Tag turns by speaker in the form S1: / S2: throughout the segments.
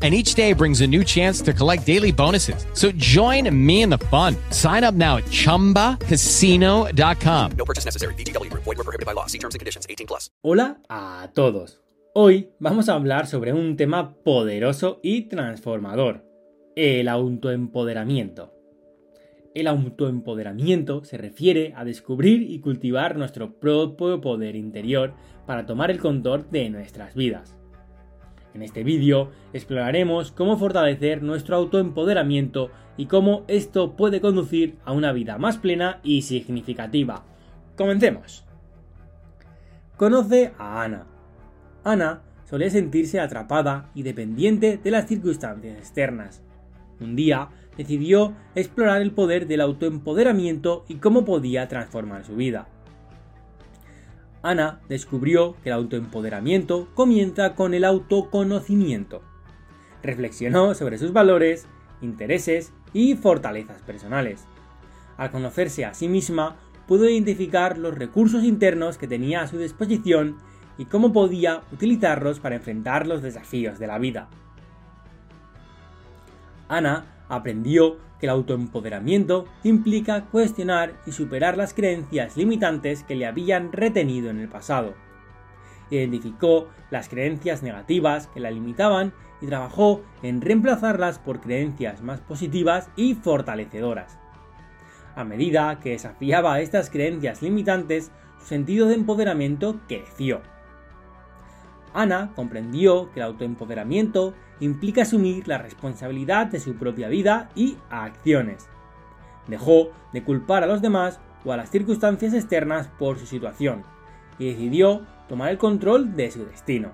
S1: and each day brings a new chance to collect daily bonuses. So join me in the fun. Sign up now at ChumbaCasino.com.
S2: No purchase necessary. BGW. Void were prohibited by law. See terms and conditions. 18 plus.
S3: Hola a todos. Hoy vamos a hablar sobre un tema poderoso y transformador. El autoempoderamiento. El autoempoderamiento se refiere a descubrir y cultivar nuestro propio poder interior para tomar el control de nuestras vidas. En este vídeo exploraremos cómo fortalecer nuestro autoempoderamiento y cómo esto puede conducir a una vida más plena y significativa. Comencemos. Conoce a Ana. Ana solía sentirse atrapada y dependiente de las circunstancias externas. Un día decidió explorar el poder del autoempoderamiento y cómo podía transformar su vida. Ana descubrió que el autoempoderamiento comienza con el autoconocimiento. Reflexionó sobre sus valores, intereses y fortalezas personales. Al conocerse a sí misma, pudo identificar los recursos internos que tenía a su disposición y cómo podía utilizarlos para enfrentar los desafíos de la vida. Ana aprendió que el autoempoderamiento implica cuestionar y superar las creencias limitantes que le habían retenido en el pasado. Identificó las creencias negativas que la limitaban y trabajó en reemplazarlas por creencias más positivas y fortalecedoras. A medida que desafiaba estas creencias limitantes, su sentido de empoderamiento creció. Ana comprendió que el autoempoderamiento implica asumir la responsabilidad de su propia vida y acciones. Dejó de culpar a los demás o a las circunstancias externas por su situación y decidió tomar el control de su destino.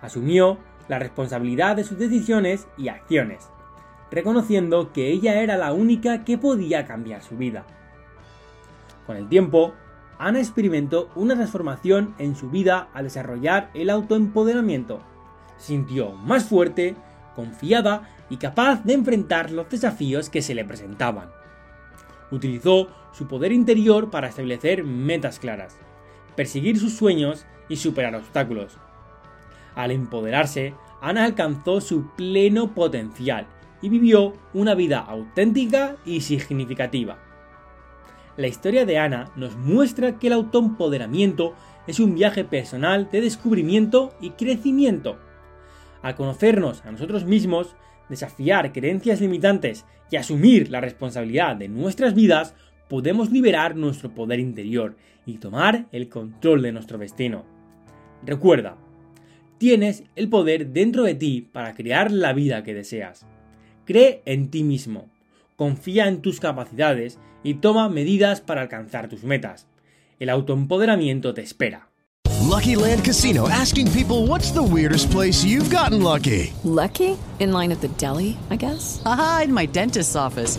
S3: Asumió la responsabilidad de sus decisiones y acciones, reconociendo que ella era la única que podía cambiar su vida. Con el tiempo, Ana experimentó una transformación en su vida al desarrollar el autoempoderamiento. Sintió más fuerte, confiada y capaz de enfrentar los desafíos que se le presentaban. Utilizó su poder interior para establecer metas claras, perseguir sus sueños y superar obstáculos. Al empoderarse, Ana alcanzó su pleno potencial y vivió una vida auténtica y significativa. La historia de Ana nos muestra que el autoempoderamiento es un viaje personal de descubrimiento y crecimiento. Al conocernos a nosotros mismos, desafiar creencias limitantes y asumir la responsabilidad de nuestras vidas, podemos liberar nuestro poder interior y tomar el control de nuestro destino. Recuerda, tienes el poder dentro de ti para crear la vida que deseas. Cree en ti mismo, confía en tus capacidades y toma medidas para alcanzar tus metas. El autoempoderamiento te espera.
S4: Lucky Land Casino asking people what's the weirdest place you've gotten lucky.
S5: Lucky? In line at the deli, I guess?
S6: Aha, in my dentist's office.